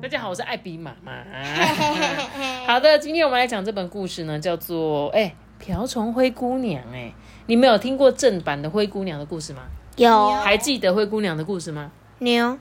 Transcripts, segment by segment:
大家好，我是艾比妈妈。好的，今天我们来讲这本故事呢，叫做《哎瓢虫灰姑娘》。哎，你们有听过正版的灰姑娘的故事吗？有还记得灰姑娘的故事吗？牛，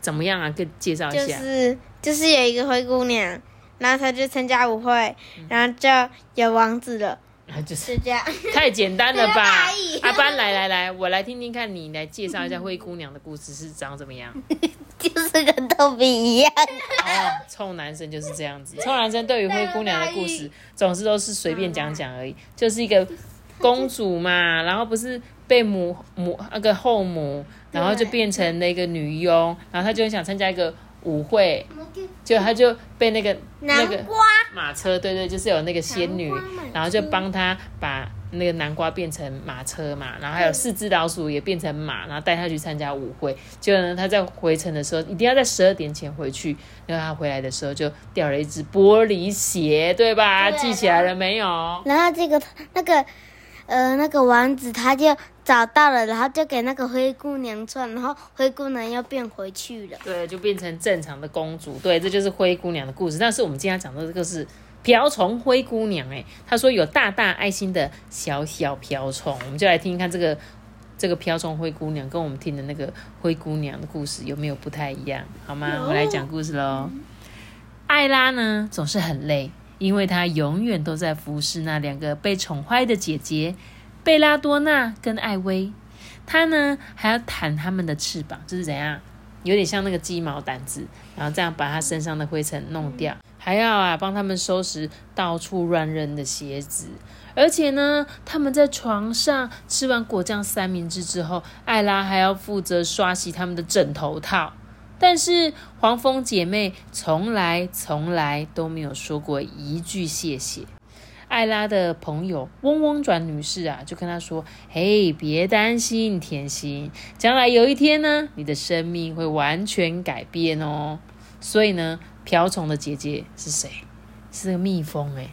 怎么样啊？给介绍一下就。是就是有一个灰姑娘，然后她就参加舞会，然后就有王子了，啊，就是这样。太简单了吧？阿班，来来来，我来听听看，你来介绍一下灰姑娘的故事是长怎么样？就是跟豆比一样。哦，臭男生就是这样子。臭男生对于灰姑娘的故事，总是都是随便讲讲而已，就是一个公主嘛，然后不是被母母那个后母，然后就变成了一个女佣，然后她就很想参加一个舞会，就他就被那个那个马车，对对，就是有那个仙女然后就帮他把那个南瓜变成马车嘛，然后还有四只老鼠也变成马，然后带他去参加舞会。结果呢，他在回程的时候一定要在十二点前回去，然后他回来的时候就掉了一只玻璃鞋，对吧？对记起来了没有？然后这个那个呃那个王子他就找到了，然后就给那个灰姑娘穿，然后灰姑娘又变回去了。对，就变成正常的公主。对，这就是灰姑娘的故事。但是我们今天讲的这个是瓢虫灰姑娘。哎，她说有大大爱心的小小瓢虫，我们就来听一看这个这个瓢虫灰姑娘跟我们听的那个灰姑娘的故事有没有不太一样，好吗？我们来讲故事喽。艾拉呢总是很累，因为她永远都在服侍那两个被宠坏的姐姐贝拉多娜跟艾薇。她呢还要弹他们的翅膀，就是怎样？有点像那个鸡毛掸子，然后这样把他身上的灰尘弄掉，还要啊帮他们收拾到处乱扔的鞋子。而且呢，他们在床上吃完果酱三明治之后，艾拉还要负责刷洗他们的枕头套。但是黄蜂姐妹从来从来都没有说过一句谢谢。艾拉的朋友嗡嗡转女士啊，就跟她说：“嘿，别担心，甜心，将来有一天呢，你的生命会完全改变哦。”所以呢，瓢虫的姐姐是谁？是个蜜蜂哎、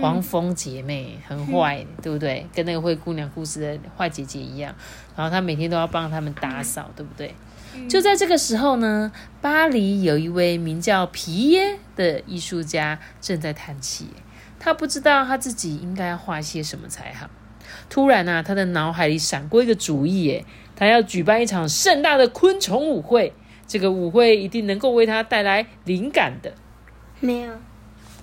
黄蜂姐妹很坏，对不对？跟那个灰姑娘故事的坏姐姐一样。然后她每天都要帮他们打扫，对不对？就在这个时候呢，巴黎有一位名叫皮耶的艺术家正在叹气，他不知道他自己应该要画些什么才好。突然啊，他的脑海里闪过一个主意，耶，他要举办一场盛大的昆虫舞会。这个舞会一定能够为他带来灵感的。没有，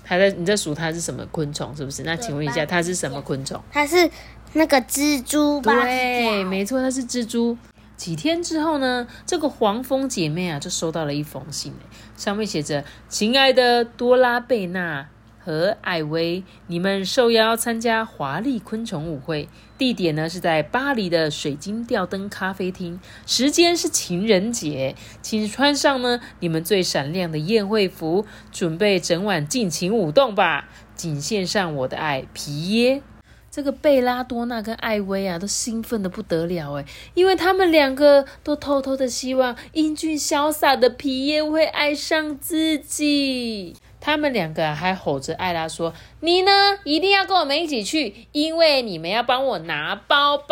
他在你在数它是什么昆虫，是不是？那请问一下，它是什么昆虫？它是那个蜘蛛吧？对，没错，它是蜘蛛。几天之后呢，这个黄蜂姐妹啊，就收到了一封信，上面写着：“亲爱的多拉贝娜和艾薇，你们受邀参加华丽昆虫舞会，地点呢是在巴黎的水晶吊灯咖啡厅，时间是情人节，请穿上呢你们最闪亮的宴会服，准备整晚尽情舞动吧。仅献上我的爱，皮耶。”这个贝拉多娜跟艾薇啊，都兴奋的不得了哎，因为他们两个都偷偷的希望英俊潇洒的皮耶会爱上自己。他们两个还吼着艾拉说：“你呢，一定要跟我们一起去，因为你们要帮我拿包包。”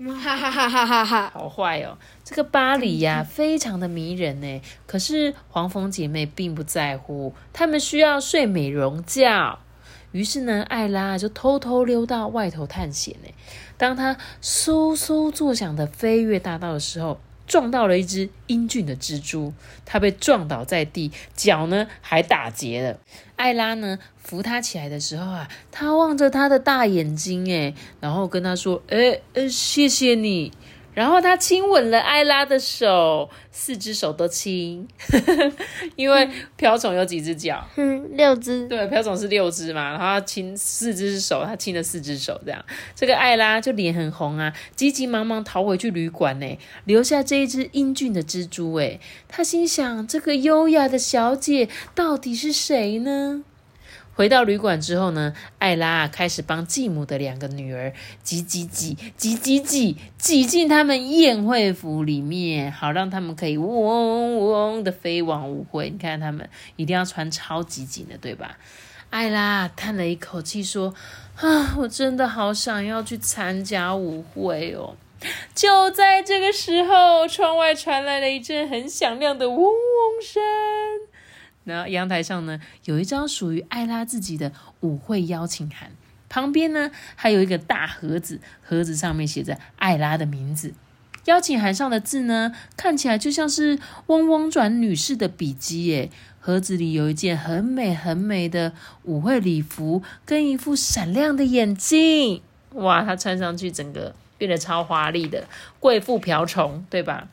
哈哈哈哈哈哈！好坏哦！这个巴黎呀、非常的迷人呢。可是黄蜂姐妹并不在乎，她们需要睡美容觉。于是呢，艾拉就偷偷溜到外头探险呢。当她嗖嗖作响的飞越大道的时候，撞到了一只英俊的蜘蛛，它被撞倒在地，脚呢还打结了。艾拉呢扶他起来的时候啊，她望着他的大眼睛，诶，然后跟他说：“诶，呃，谢谢你。”然后他亲吻了艾拉的手，四只手都亲，因为瓢虫有几只脚？嗯，六只。对，瓢虫是六只嘛，然后他亲四只手，他亲了四只手，这样，这个艾拉就脸很红啊，急急忙忙逃回去旅馆呢，留下这一只英俊的蜘蛛。哎，他心想，这个优雅的小姐到底是谁呢？回到旅馆之后呢，艾拉开始帮继母的两个女儿挤挤挤挤挤挤挤进他们宴会服里面，好让他们可以嗡嗡的飞往舞会。你看他们一定要穿超级紧的，对吧？艾拉叹了一口气说：“啊，我真的好想要去参加舞会哦。”就在这个时候，窗外传来了一阵很响亮的嗡嗡声。然后阳台上呢，有一张属于艾拉自己的舞会邀请函，旁边呢还有一个大盒子，盒子上面写着艾拉的名字。邀请函上的字呢，看起来就像是嗡嗡转女士的笔记耶。盒子里有一件很美很美的舞会礼服，跟一副闪亮的眼镜。哇，她穿上去整个变得超华丽的贵妇瓢虫，对吧？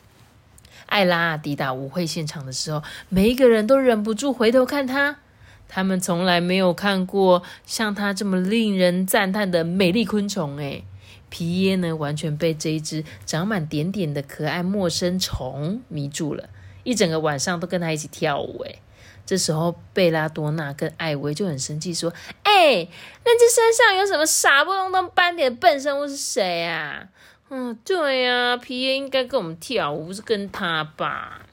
艾拉抵达舞会现场的时候，每一个人都忍不住回头看她。他们从来没有看过像她这么令人赞叹的美丽昆虫。诶皮耶呢，完全被这一只长满点点的可爱陌生虫迷住了，一整个晚上都跟他一起跳舞。诶这时候贝拉多娜跟艾薇就很生气，说：“哎，那只身上有什么傻不隆咚斑点的笨生物是谁啊？”嗯，对呀，皮耶应该跟我们跳舞，不是跟他吧？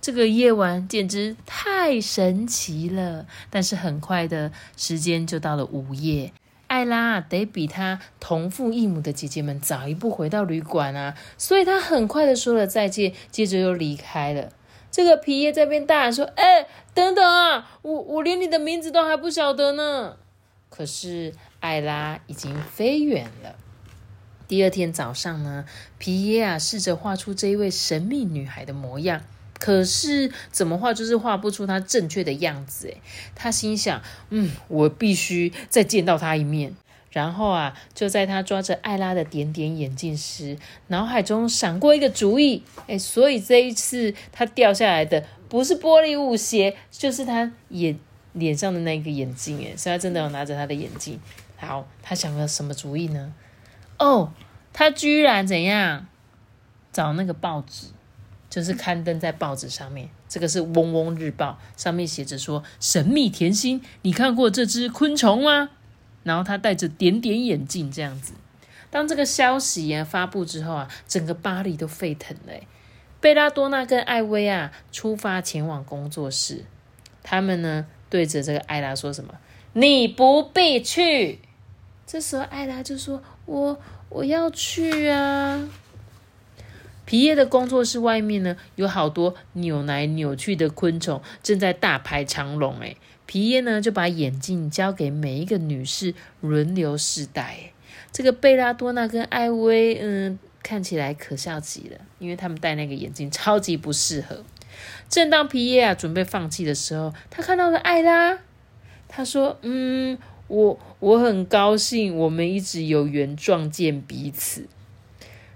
这个夜晚简直太神奇了。但是很快的时间就到了午夜，艾拉得比她同父异母的姐姐们早一步回到旅馆啊，所以她很快的说了再见，接着又离开了。这个皮耶在边大喊说：“哎，等等啊，我我连你的名字都还不晓得呢。”可是艾拉已经飞远了。第二天早上呢，皮耶啊试着画出这一位神秘女孩的模样，可是怎么画就是画不出她正确的样子。诶他心想：嗯，我必须再见到她一面。然后啊，就在他抓着艾拉的点点眼镜时，脑海中闪过一个主意。哎，所以这一次他掉下来的不是玻璃舞鞋，就是他眼脸上的那个眼镜。哎，所以他真的有拿着他的眼镜。好，他想了什么主意呢？哦，他居然怎样找那个报纸，就是刊登在报纸上面。这个是《嗡嗡日报》，上面写着说：“神秘甜心，你看过这只昆虫吗？”然后他戴着点点眼镜，这样子。当这个消息啊发布之后啊，整个巴黎都沸腾了。贝拉多娜跟艾薇啊出发前往工作室，他们呢对着这个艾拉说什么：“你不必去。”这时候艾拉就说：“我我要去啊！”皮耶的工作室外面呢，有好多扭来扭去的昆虫正在大排长龙。哎，皮耶呢就把眼镜交给每一个女士轮流试戴。这个贝拉多娜跟艾薇，嗯，看起来可笑极了，因为他们戴那个眼镜超级不适合。正当皮耶啊准备放弃的时候，他看到了艾拉。他说：“嗯，我我很高兴，我们一直有缘撞见彼此。”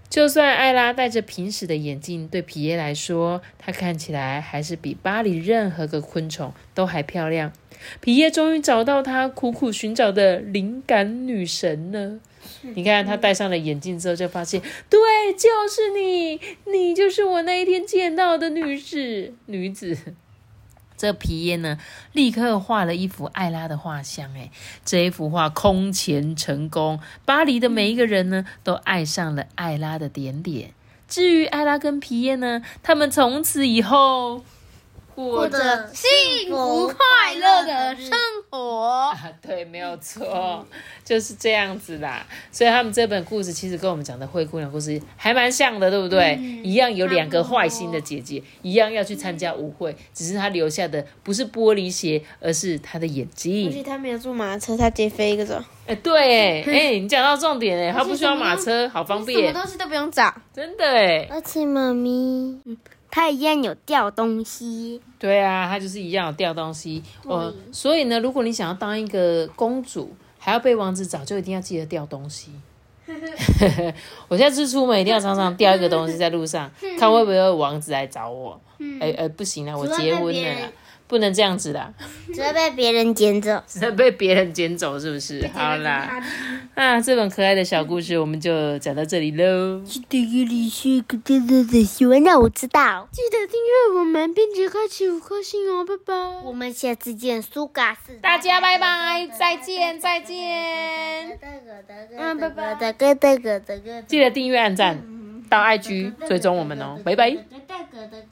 就算艾拉戴着平时的眼镜，对皮耶来说，她看起来还是比巴黎任何个昆虫都还漂亮。皮耶终于找到他苦苦寻找的灵感女神了。你看，他戴上了眼镜之后，就发现，对，就是你，你就是我那一天见到的女士女子。这皮耶呢，立刻画了一幅艾拉的画像。哎，这一幅画空前成功，巴黎的每一个人呢，都爱上了艾拉的点点。至于艾拉跟皮耶呢，他们从此以后。过着幸福快乐的生活。对，没有错，就是这样子啦。所以他们这本故事其实跟我们讲的灰姑娘故事还蛮像的，对不对？一样有两个坏心的姐姐，一样要去参加舞会，只是她留下的不是玻璃鞋，而是她的眼睛。而且她没有坐马车，她直接飞一个走。哎，对，哎，你讲到重点 哎，她不需要马车，好方便，什么东西都不用找，真的哎。而且妈咪。它一样有掉东西，对啊，它就是一样有掉东西。哦，所以呢，如果你想要当一个公主，还要被王子找，就一定要记得掉东西。我现在是出门一定要常常掉一个东西在路上，看会不会有王子来找我。哎哎，不行了，我结婚了。不能这样子的，只会被别人捡走。只会被别人捡走，是不是？好啦，啊，这本可爱的小故事我们就讲到这里喽。记得给你是个真的的喜欢让我知道。记得订阅我们，并且开启五颗星哦，拜拜。我们下次见，苏嘎斯。大家拜拜，再见，再见。嗯，拜拜。记得订阅、按赞，到 IG 追踪我们哦，拜拜。